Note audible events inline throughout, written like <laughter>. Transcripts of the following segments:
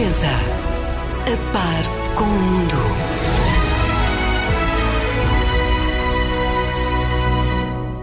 Renascença. A par com o mundo.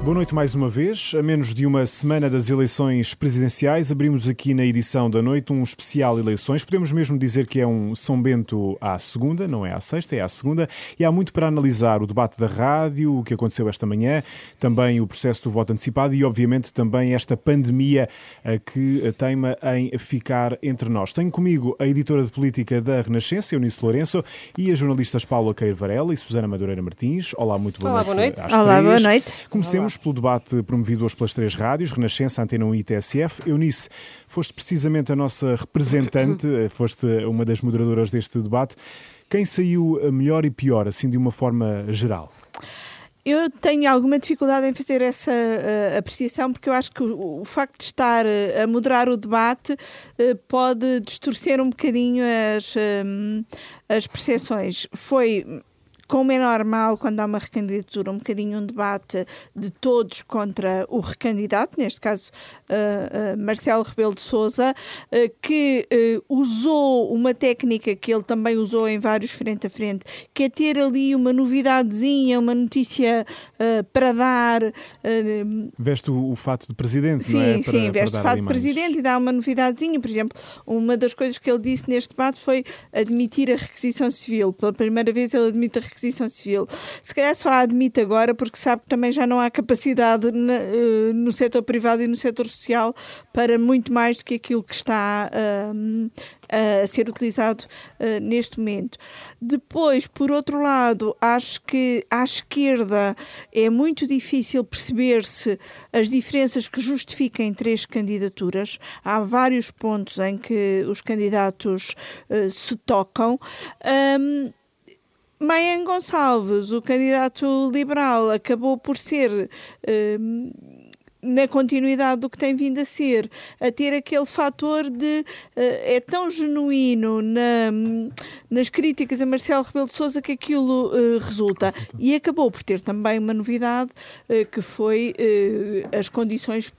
Boa noite mais uma vez. A menos de uma semana das eleições presidenciais, abrimos aqui na edição da noite um especial eleições. Podemos mesmo dizer que é um São Bento à segunda, não é à sexta, é à segunda. E há muito para analisar o debate da rádio, o que aconteceu esta manhã, também o processo do voto antecipado e, obviamente, também esta pandemia eh, que teima em ficar entre nós. Tenho comigo a editora de política da Renascença, Eunice Lourenço, e as jornalistas Paula Queiro Varela e Susana Madureira Martins. Olá, muito boa Olá, noite. boa noite. às Olá, três. boa noite. Comecemos pelo debate promovido hoje pelas três rádios, Renascença, Antena 1 e TSF. Eunice, foste precisamente a nossa representante, eh, foste uma das moderadoras deste debate. Quem saiu melhor e pior, assim de uma forma geral? Eu tenho alguma dificuldade em fazer essa eh, apreciação, porque eu acho que o, o facto de estar eh, a moderar o debate eh, pode distorcer um bocadinho as, as percepções. Foi. Como é normal, quando há uma recandidatura, um bocadinho um debate de todos contra o recandidato, neste caso eh, eh, Marcelo Rebelo de Souza, que eh, usou uma técnica que ele também usou em vários frente a frente, que é ter ali uma novidadezinha, uma notícia eh, para dar. eh, Veste o, o fato de presidente, não é? Sim, Para- sim, veste dar fato de presidente e dá uma novidadezinha. Por exemplo, uma das coisas que ele disse neste debate foi admitir a requisição civil. Pela primeira vez ele admite a requisição civil. Se calhar só a admite agora porque sabe que também já não há capacidade na- eh, no setor privado e no setor social para muito mais do que aquilo que está a ser utilizado eh, neste momento. Depois, por outro lado, acho que à esquerda é muito difícil perceber-se as diferenças que justifiquem três candidaturas. Há vários pontos em que os candidatos eh, se tocam. Ahm, Maia Gonçalves, o candidato liberal, acabou por ser, ahm, na continuidade do que tem vindo a ser, a ter aquele fator de eh, é tão genuíno na- nas críticas a Marcelo Rebelo de Sousa que aquilo eh, resulta. E acabou por ter também uma novidade eh, que foi as condições,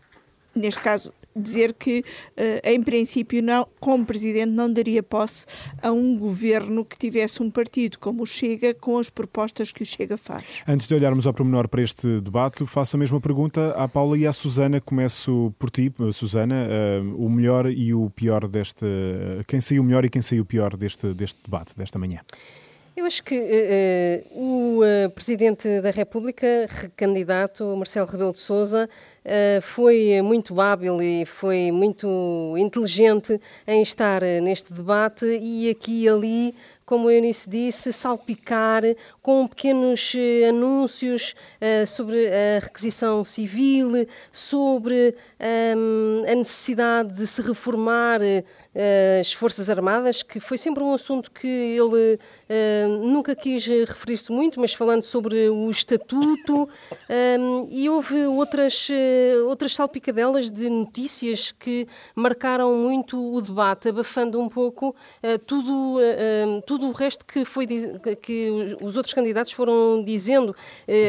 neste caso, dizer que, eh, em princípio, não, como presidente, não daria posse a um governo que tivesse um partido como o Chega com as propostas que o Chega faz. Antes de olharmos ao pormenor para este debate, faço a mesma pergunta à Paula e à Susana. Começo por ti, Susana. eh, o melhor e o pior deste. Quem saiu melhor e quem saiu pior deste, deste debate, desta manhã? Eu acho que eh, eh, o eh, Presidente da República, recandidato Marcelo Rebelo de Sousa, eh, foi muito hábil e foi muito inteligente em estar eh, neste debate e aqui e ali, como a Eunice disse, salpicar com pequenos eh, anúncios eh, sobre a requisição civil, sobre ehm, a necessidade de se reformar eh, as Forças Armadas, que foi sempre um assunto que ele eh, nunca quis referir-se muito, mas falando sobre o estatuto, e houve outras, eh, outras salpicadelas de notícias que marcaram muito o debate, abafando um pouco eh, tudo, eh, tudo o resto que, foi, que- os- os outros candidatos foram dizendo.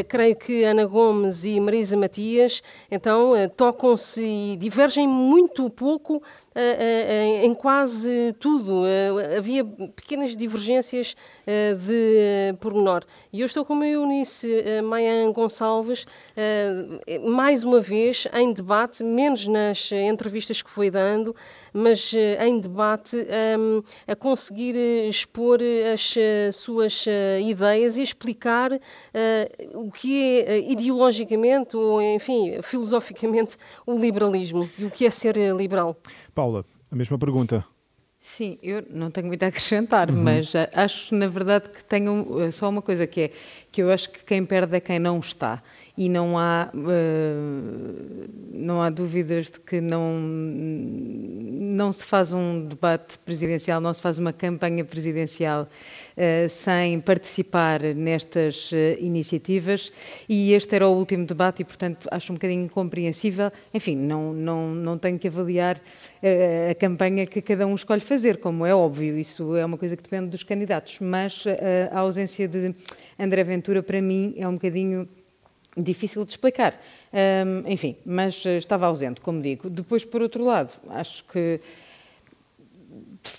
Creio que Ana Gomes e Marisa Matias, então, tocam-se e divergem muito pouco em- quase tudo. Havia pequenas divergências eh, de eh, pormenor. E eu estou com a Eunice eh, Maia Gonçalves, mais uma vez em debate, menos nas entrevistas que foi dando, mas em debate ehm, a conseguir expor as suas ideias e explicar o que é ideologicamente ou, enfim, filosoficamente o liberalismo e o que é ser liberal. Paula, a mesma pergunta. Sim, eu não tenho muito a acrescentar, mas ah, acho, na verdade, que tenho ah, só uma coisa que é que eu acho que quem perde é quem não está. E não há, ah, não há dúvidas de que não, não se faz um debate presidencial, não se faz uma campanha presidencial ah, sem participar nestas ah, iniciativas. E este era o último debate e, portanto, acho um bocadinho incompreensível. Enfim, não, não, não tenho que avaliar a campanha que cada um escolhe fazer, como é óbvio, isso é uma coisa que depende dos candidatos, mas a ausência de André Ventura, para mim, é um bocadinho difícil de explicar. Hum, enfim, mas eh, estava ausente, como digo. Depois, por outro lado, acho que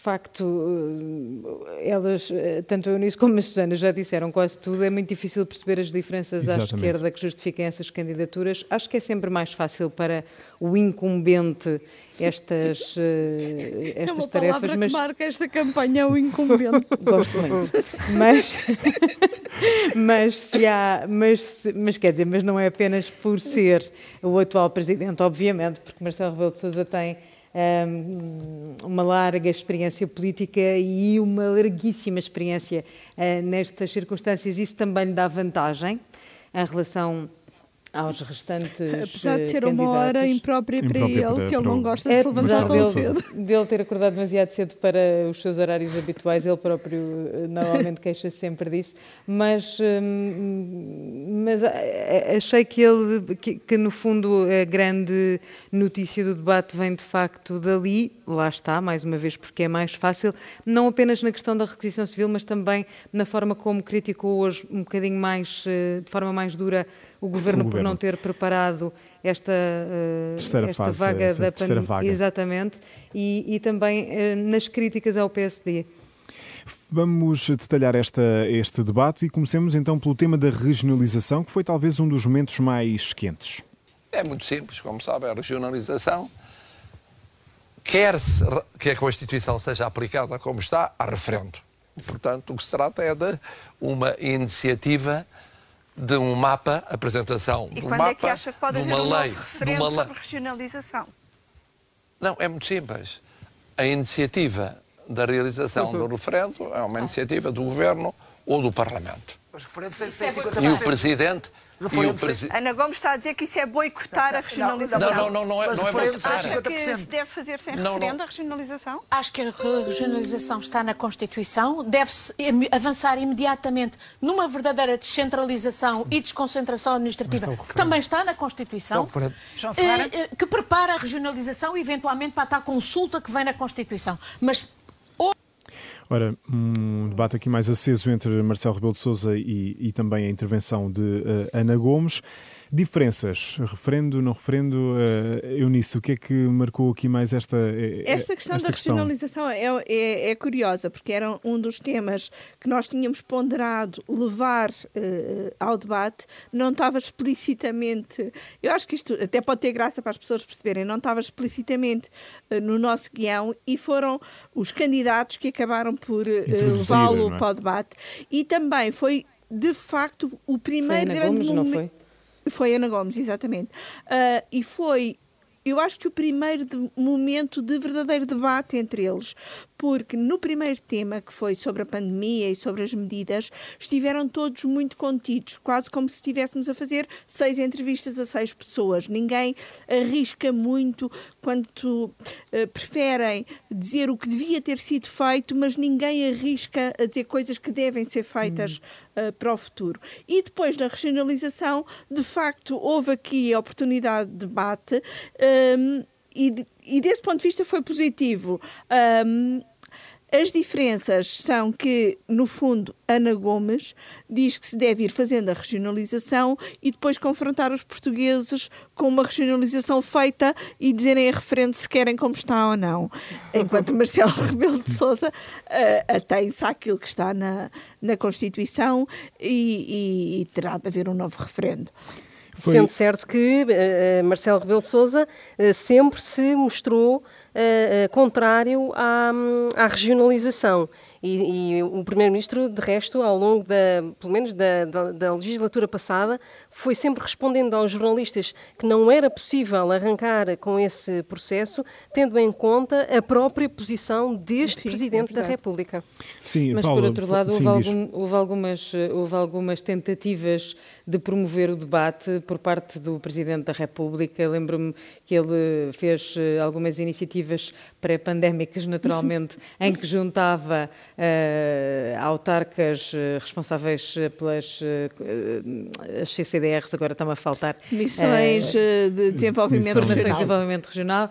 facto, eh, elas, eh, tanto a Eunice como a Susana já disseram quase tudo, é muito difícil perceber as diferenças Exatamente. à esquerda que justifiquem essas candidaturas. Acho que é sempre mais fácil para o incumbente estas, eh, estas é uma tarefas. mas que marca esta campanha, o incumbente. <laughs> Gosto muito. Mas, mas, se há, mas, mas quer dizer, mas não é apenas por ser o atual presidente, obviamente, porque Marcelo Rebelo de Sousa tem uma larga experiência política e uma larguíssima experiência uh, nestas circunstâncias. Isso também lhe dá vantagem em relação aos restantes Apesar de ser candidatos. uma hora imprópria para ele, para que ele não gosta de é, se levantar tão cedo. Dele ter acordado demasiado cedo para os seus horários habituais, ele próprio eh, normalmente <laughs> queixa-se sempre disso, mas, hum, mas eh, achei que ele, que, que, no fundo a grande notícia do debate vem de facto dali, lá está, mais uma vez porque é mais fácil, não apenas na questão da requisição civil, mas também na forma como criticou hoje um bocadinho mais, eh, de forma mais dura, o governo, o governo. por não ter preparado esta, uh, terceira esta fase, vaga da vaga. Exatamente, e, e também uh, nas críticas ao PSD. Vamos detalhar esta, este debate e comecemos então pelo tema da regionalização, que foi talvez um dos momentos mais quentes. É muito simples, como sabe, a regionalização quer-se que a Constituição seja aplicada como está, a referendo. Portanto, o que se trata é de uma iniciativa de um mapa, apresentação e de um mapa, é que acha que pode haver uma um lei, referendo uma sobre regionalização? Não, é muito simples. A iniciativa da realização do referendo é uma iniciativa do Governo ou do Parlamento. Os referendos têm 150%. E o Presidente Presi... Ana Gomes está a dizer que isso é boicotar a regionalização. Não, não, não, não é, não é boicotar. Acha que se deve fazer sem não, referendo não. a regionalização? Acho que a regionalização está na Constituição, deve-se avançar imediatamente numa verdadeira descentralização e desconcentração administrativa, que também está na Constituição, eh, eh, que prepara a regionalização eventualmente para a consulta que vem na Constituição. Mas Ora, um debate aqui mais aceso entre Marcelo Rebelo de Sousa e, e também a intervenção de uh, Ana Gomes. Diferenças, referendo, não referendo, uh, Eunice, o que é que marcou aqui mais esta eh, Esta questão esta da questão? regionalização é, é, é, curiosa, porque era um dos temas que nós tínhamos ponderado levar uh, ao debate, não estava explicitamente, eu acho que isto até pode ter graça para as pessoas perceberem, não estava explicitamente uh, no nosso guião e foram os candidatos que acabaram por levá-lo é? para o debate. E também foi de facto o primeiro grande momento. Foi Ana Gomes, exatamente. Uh, e foi eu acho que o primeiro de, momento de verdadeiro debate entre eles, porque no primeiro tema, que foi sobre a pandemia e sobre as medidas, estiveram todos muito contidos, quase como se estivéssemos a fazer seis entrevistas a seis pessoas. Ninguém arrisca muito quanto uh, preferem dizer o que devia ter sido feito, mas ninguém arrisca a dizer coisas que devem ser feitas hum. uh, para o futuro. E depois, na regionalização, de facto, houve aqui a oportunidade de debate. Um, e, e, desse ponto de vista foi positivo. Um, as diferenças são que, no fundo, Ana Gomes diz que se deve ir fazendo a regionalização e depois confrontar os portugueses com uma regionalização feita e dizerem a referente se querem como está ou não. Enquanto Marcelo <laughs> Rebelo de Sousa uh, atém-se àquilo que está na, na Constituição e, e, e terá de haver um novo referendo. Foi... Sendo certo que uh, Marcelo Rebelo de Sousa uh, sempre se mostrou uh, contrário à, à regionalização. E, e o Primeiro-Ministro, de resto, ao longo da, pelo menos da, da, da, legislatura passada, foi sempre respondendo aos jornalistas que não era possível arrancar com esse processo, tendo em conta a própria posição deste sim, Presidente é da República. Sim, Mas, Paula, por outro lado, sim, houve, algum, houve, algumas, houve algumas tentativas de promover o debate por parte do Presidente da República. Lembro-me que ele fez eh, algumas iniciativas pré-pandémicas, naturalmente, <laughs> em que juntava uh, autarcas uh, responsáveis pelas uh, as CCDRs, agora está-me a faltar. Missões de desenvolvimento missões regional. De desenvolvimento regional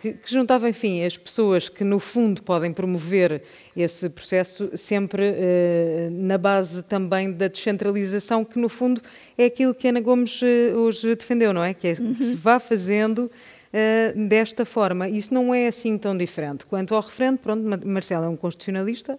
que, que juntava, enfim, as pessoas que, no fundo, podem promover esse processo sempre na base também da descentralização, que, no fundo, é aquilo que Ana Gomes hoje defendeu, não é? Que, é, que se vá fazendo uh, desta forma. Isso não é assim tão diferente. Quanto ao referendo, pronto, Marcelo é um constitucionalista,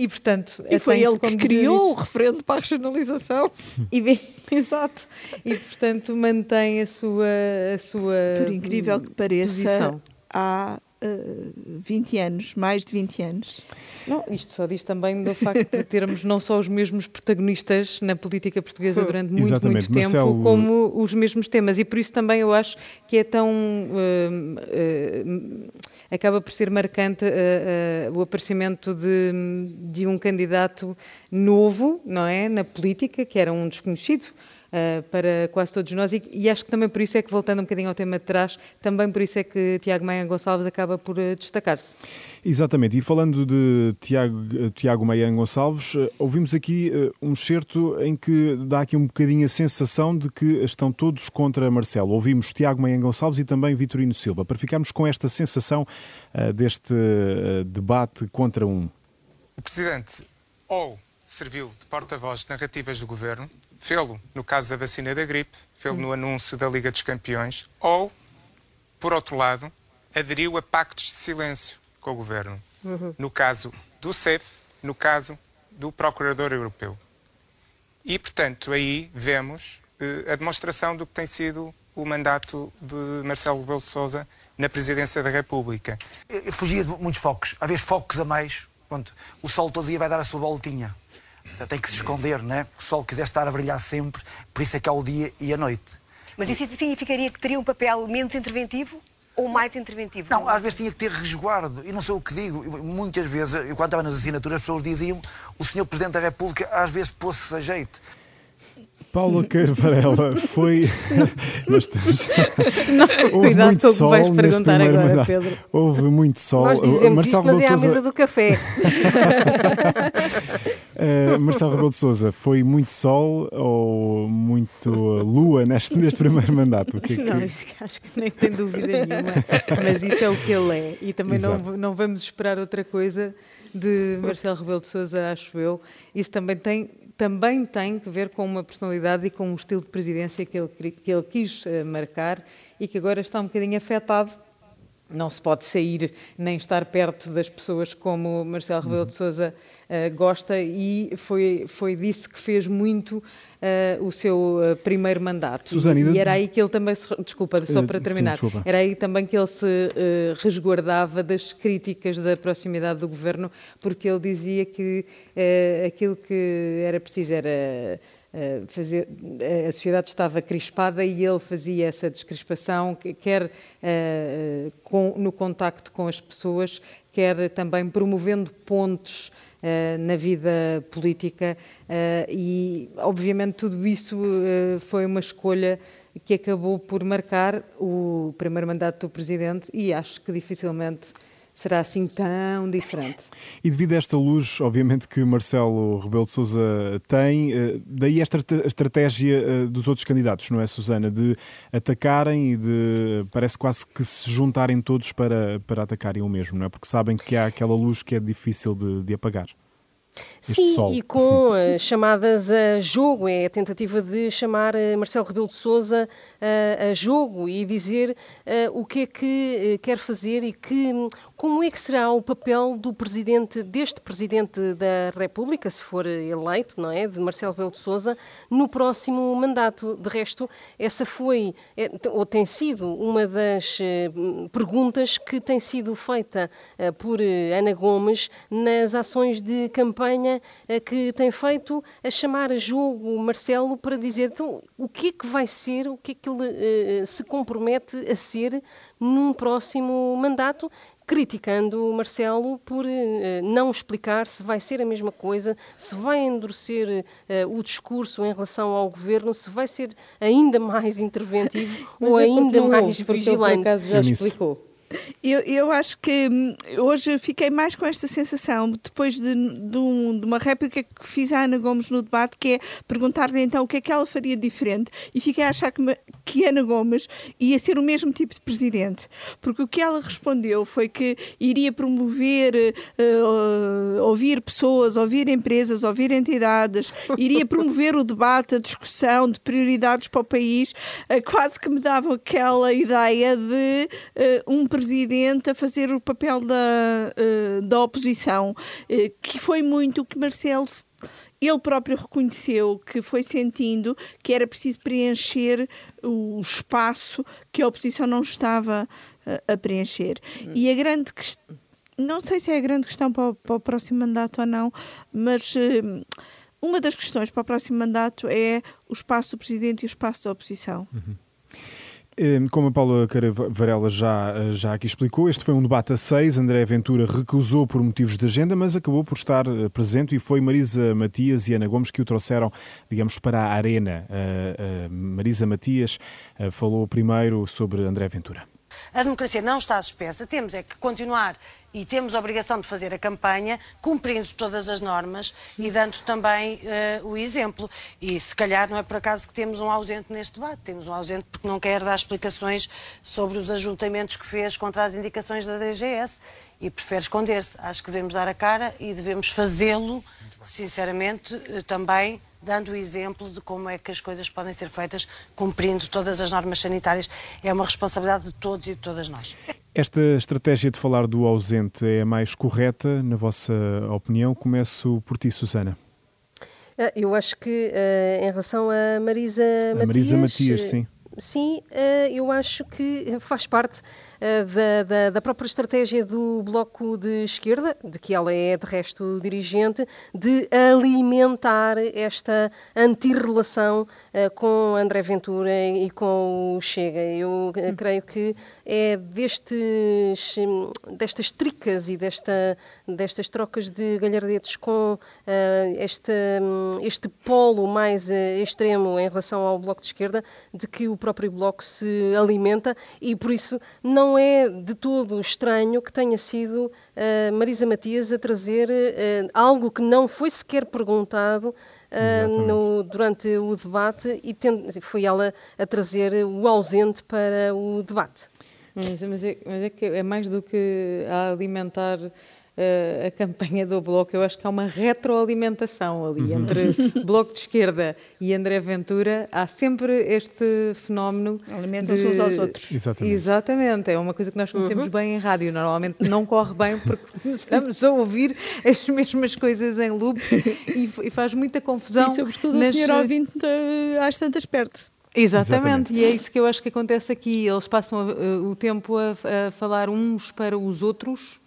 e, portanto, e foi ele que criou o referendo para a regionalização. E, <laughs> exato. E, portanto, mantém a sua, a sua Por incrível que pareça, posição. há uh, 20 anos, mais de 20 anos. Não, isto só diz também do facto de termos não só os mesmos protagonistas na política portuguesa durante muito, Exatamente. muito tempo, Marcelo... como os mesmos temas. E por isso também eu acho que é tão. Uh, uh, acaba por ser marcante uh, o aparecimento de, de um candidato novo, não é? Na política, que era um desconhecido uh, para quase todos nós e, e, acho que também por isso é que, voltando um bocadinho ao tema de trás, também por isso é que Tiago Maia Gonçalves acaba por uh, destacar-se. Exatamente, e falando de Tiago, Tiago Maia Gonçalves, uh, ouvimos aqui um certo em que dá aqui um bocadinho a sensação de que estão todos contra Marcelo. Ouvimos Tiago Maia Gonçalves e também Vitorino Silva, para ficarmos com esta sensação deste debate contra um. Presidente ou serviu de porta-voz narrativas do Governo, fê-lo no caso da vacina da gripe, fê-lo no anúncio da Liga dos Campeões, ou, por outro lado, aderiu a pactos de silêncio com o governo. Uhum. No caso do CEF, no caso do Procurador Europeu. E, portanto, aí vemos uh, a demonstração do que tem sido o mandato de Marcelo Rebelo Sousa na Presidência da República. Eu fugia de muitos focos. Há vezes focos a mais. Pronto, o sol todo dia vai dar a sua voltinha tem que se esconder, né? O sol quiser estar a brilhar sempre, por isso é que há o dia e a noite. Mas isso significaria que teria um papel menos interventivo ou mais interventivo? Não, às vezes tinha que ter resguardo. E não sei o que digo. Muitas vezes, eu, quando estava nas assinaturas, as pessoas diziam o senhor Presidente da República às vezes pôs-se a jeito. Paula <laughs> Carvarela foi. <laughs> Nós temos... Não, <laughs> Houve cuidado muito com sol vais perguntar agora, mandato. Pedro. Houve muito sol. Nós dizemos Marcelo isto, mas é Sousa... à mesa do café. uh, Marcelo Rebelo de Sousa, foi muito sol ou muito lua neste, neste primeiro mandato? Que é que... Não, acho que nem tem dúvida nenhuma. Mas isso é o que ele é. E também não, não vamos esperar outra coisa de Marcelo Rebelo de Sousa, acho eu. Isso também tem também tem que ver com uma personalidade e com um estilo de presidência que ele, que ele quis uh, marcar e que agora está um bocadinho afetado. Não se pode sair nem estar perto das pessoas como Marcelo Rebelo de Sousa uh, gosta e foi, foi disso que fez muito uh, o seu uh, primeiro mandato. Susana, e, e era aí que ele também se, desculpa, só para terminar, sim, era aí também que ele se uh, resguardava das críticas da proximidade do governo, porque ele dizia que aquilo que era preciso era fazer, a sociedade estava crispada e ele fazia essa descrispação, quer com, no contacto com as pessoas, quer também promovendo pontos na vida política uh, e, obviamente, tudo isso uh, foi uma escolha que acabou por marcar o primeiro mandato do Presidente e acho que dificilmente será assim tão diferente. E devido a esta luz, obviamente, que Marcelo Rebelo de Sousa tem, eh, daí a estratégia eh, dos outros candidatos, não é, Susana? De atacarem e de, parece quase que se juntarem todos para, para atacarem o mesmo, não é? Porque sabem que há aquela luz que é difícil de, de apagar. Sim, sol. e com uh, <laughs> chamadas a jogo, é a tentativa de chamar uh, Marcelo Rebelo de Sousa uh, a jogo e dizer o que é que quer fazer e que, como é que será o papel do presidente, deste presidente da República, se for eleito, não é, de Marcelo Rebelo de Sousa, no próximo mandato. De resto, essa foi, é, ou tem sido, uma das perguntas que tem sido feita por Ana Gomes nas ações de campanha eh, que tem feito a chamar a jogo Marcelo para dizer então, o que é que vai ser, o que é que ele uh, se compromete a ser num próximo mandato, criticando o Marcelo por não explicar se vai ser a mesma coisa, se vai endurecer o discurso em relação ao governo, se vai ser ainda mais <laughs> interventivo ou é ainda mais vigilante. Por acaso, já explicou. Eu, eu acho que hum, hoje fiquei mais com esta sensação, depois de, de, um, de, uma réplica que fiz à Ana Gomes no debate, que é perguntar-lhe então o que é que ela faria diferente, e fiquei a achar que, que Ana Gomes ia ser o mesmo tipo de presidente, porque o que ela respondeu foi que iria promover, uh, ouvir pessoas, ouvir empresas, ouvir entidades, iria promover o debate, a discussão de prioridades para o país, uh, quase que me dava aquela ideia de uh, um presidente a fazer o papel da, uh, da oposição, uh, que foi muito o que Marcelo ele próprio reconheceu que foi sentindo que era preciso preencher o espaço que a oposição não estava uh, a preencher. E a grande questão, não sei se é a grande questão para o, para o próximo mandato ou não, mas uma das questões para o próximo mandato é o espaço do presidente e o espaço da oposição. Uhum. Ehm, como a Paula Varela já, já aqui explicou, este foi um debate a seis. André Ventura recusou por motivos de agenda, mas acabou por estar eh, presente e foi Marisa Matias e Ana Gomes que o trouxeram, digamos, para a arena. Marisa Matias eh, falou primeiro sobre André Ventura. A democracia não está suspensa, temos é que continuar e temos a obrigação de fazer a campanha cumprindo todas as normas e dando também uh, o exemplo. E se calhar não é por acaso que temos um ausente neste debate. Temos um ausente porque não quer dar explicações sobre os ajuntamentos que fez contra as indicações da DGS e prefere esconder-se. Acho que devemos dar a cara e devemos fazê-lo, sinceramente, uh, também dando o exemplo de como é que as coisas podem ser feitas cumprindo todas as normas sanitárias. É uma responsabilidade de todos e de todas nós. Esta estratégia de falar do ausente é a mais correta, na vossa opinião? Começo por ti, Susana. Ah, eu acho que uh, em relação a Marisa a Matias... Marisa Matias, sim. Sim, uh, eu acho que faz parte da, da, da, própria estratégia do Bloco de Esquerda, de que ela é de resto dirigente, de alimentar esta antirrelação uh, com André Ventura e com o Chega. Eu hum. creio que é destes, destas tricas e desta, destas trocas de galhardetes com este, este polo mais extremo em relação ao Bloco de Esquerda, de que o próprio Bloco se alimenta e por isso não é de todo estranho que tenha sido uh, Marisa Matias a trazer uh, algo que não foi sequer perguntado uh, no, durante o debate e foi ela a trazer o ausente para o debate. Mas, mas, é, mas é, que é mais do que a alimentar uh, a campanha do Bloco, eu acho que há uma retroalimentação ali uhum. entre <laughs> Bloco de Esquerda e André Ventura. Há sempre este fenómeno. Alimentam-se uns aos outros. Exatamente. Exatamente. É uma coisa que nós conhecemos uhum. bem em rádio. Normalmente <laughs> não corre bem porque <laughs> começamos a ouvir as mesmas coisas em loop e, e faz muita confusão. E sobretudo nas... o senhor ouvinte às tantas perto. Exatamente. Exatamente. e é isso que eu acho que acontece aqui. Eles passam uh, o tempo a, a, falar uns para os outros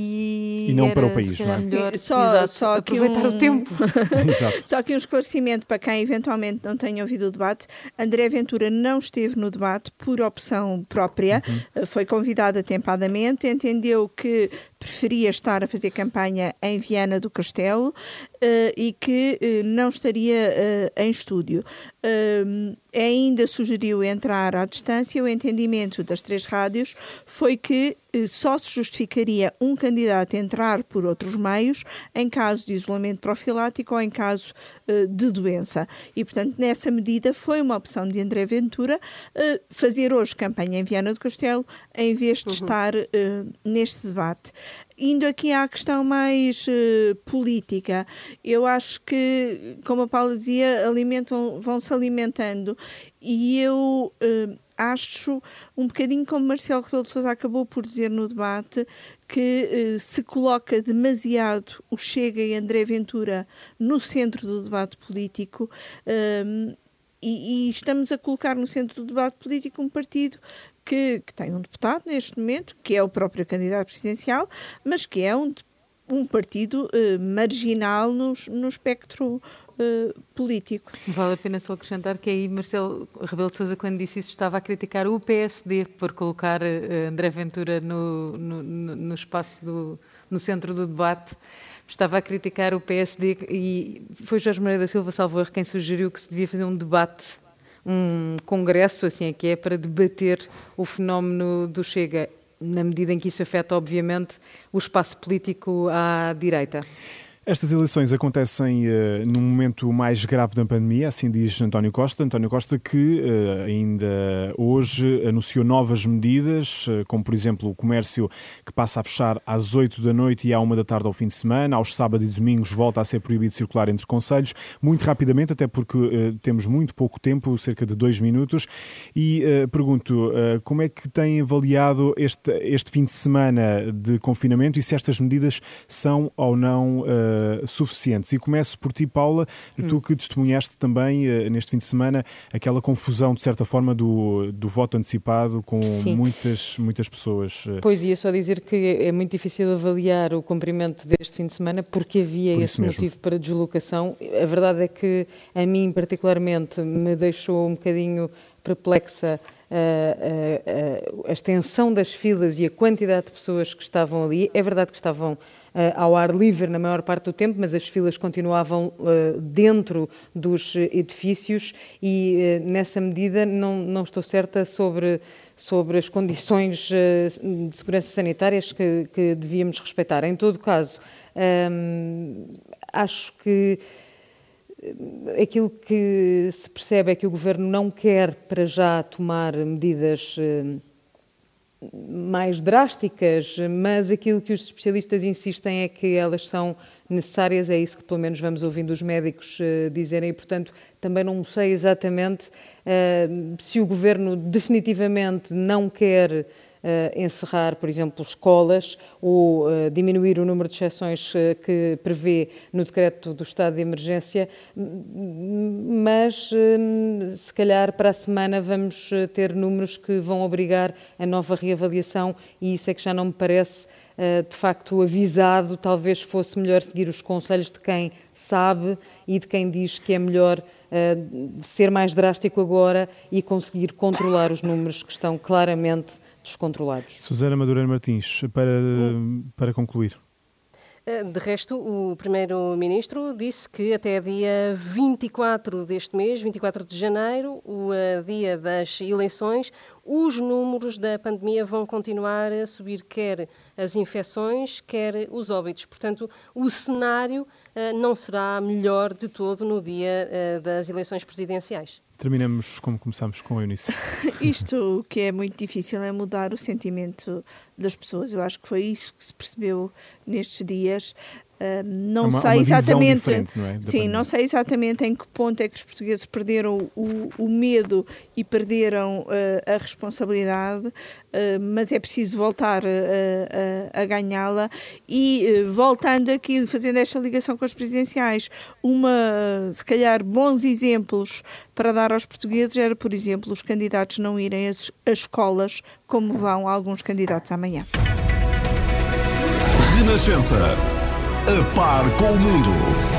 e, e não para o país, não é? Melhor, só, exato, só aproveitar um... o tempo. <laughs> só que um esclarecimento para quem eventualmente não tenha ouvido o debate: André Ventura não esteve no debate por opção própria, uhum. foi convidado atempadamente, entendeu que preferia estar a fazer campanha em Viana do Castelo uh, e que uh, não estaria uh, em estúdio. ainda sugeriu entrar à distância. O entendimento das três rádios foi que só se justificaria um candidato entrar por outros meios em caso de isolamento profilático ou em caso de doença. E, portanto, nessa medida foi uma opção de André Ventura fazer hoje campanha em Viana do Castelo em vez de uhum. estar neste debate. Indo aqui à questão mais uh, política, eu acho que, como a Paula dizia, alimentam, vão-se alimentando. E eu uh, acho um bocadinho como Marcelo Rebelo de Sousa acabou por dizer no debate que uh, se coloca demasiado o Chega e André Ventura no centro do debate político e, e, estamos a colocar no centro do debate político um partido que, que tem um deputado neste momento, que é o próprio candidato presidencial, mas que é um, um partido uh, marginal no, no espectro uh, político. Vale a pena só acrescentar que aí Marcelo Rebelo de Sousa, quando disse isso, estava a criticar o PSD por colocar uh, André Ventura no, no, no espaço, do, no centro do debate estava a criticar o PSD e foi Jorge Maria da Silva Salvador quem sugeriu que se devia fazer um debate um congresso, assim é que é, para debater o fenómeno do Chega. na medida em que isso afeta, obviamente, o espaço político à direita. Estas eleições acontecem uh, num momento mais grave da pandemia, assim diz António Costa. António Costa que uh, ainda hoje anunciou novas medidas, uh, como por exemplo o comércio que passa a fechar às 8 da noite e à 1 da tarde ao fim de semana, aos sábados e domingos volta a ser proibido circular entre conselhos, muito rapidamente, até porque temos muito pouco tempo, cerca de dois minutos, e pergunto como é que tem avaliado este, este fim de semana de confinamento e se estas medidas são ou não uh, suficientes. E começo por ti, Paula, hum. tu que testemunhaste também uh, neste fim de semana aquela confusão, de certa forma, do, do voto antecipado com muitas, muitas pessoas. Eh. Pois, ia só dizer que é muito difícil avaliar o cumprimento deste fim de semana porque havia por esse motivo para deslocação. A verdade é que a mim, particularmente, me deixou um bocadinho perplexa a, a, a, extensão das filas e a quantidade de pessoas que estavam ali. É verdade que estavam ao ar livre na maior parte do tempo, mas as filas continuavam uh, dentro dos edifícios e, nessa medida, não, não estou certa sobre, sobre as condições de segurança sanitárias que, que, devíamos respeitar. Em todo caso, um, acho que aquilo que se percebe é que o governo não quer para já tomar medidas mais drásticas, mas aquilo que os especialistas insistem é que elas são necessárias, é isso que pelo menos vamos ouvindo os médicos uh, dizerem, e portanto também não sei exatamente uh, se o governo definitivamente não quer encerrar, por exemplo, escolas ou uh, diminuir o número de exceções uh, que prevê no decreto do estado de emergência, mas se calhar para a semana vamos ter números que vão obrigar a nova reavaliação e isso é que já não me parece de facto avisado, talvez fosse melhor seguir os conselhos de quem sabe e de quem diz que é melhor ser mais drástico agora e conseguir controlar os números que estão claramente descontrolados. Susana Madureira Martins, para, para concluir. Eh, de resto, o Primeiro-Ministro disse que até dia 24 deste mês, 24 de janeiro, o uh, dia das eleições, os números da pandemia vão continuar a subir, quer as infecções, quer os óbitos. Portanto, o cenário uh, não será melhor de todo no dia uh, das eleições presidenciais. Terminamos como começamos com a Eunice. <laughs> Isto que é muito difícil é mudar o sentimento das pessoas. Eu acho que foi isso que se percebeu nestes dias. Uh, não é uma, sei uma exatamente. Não é? Sim, não sei exatamente em que ponto é que os portugueses perderam o, o medo e perderam uh, a responsabilidade, uh, mas é preciso voltar a, a ganhá-la. E voltando aqui, fazendo esta ligação com as presidenciais, uma, se calhar, bons exemplos para dar aos portugueses era, por exemplo, os candidatos não irem às, às escolas como vão alguns candidatos amanhã. Renascença a par com o mundo.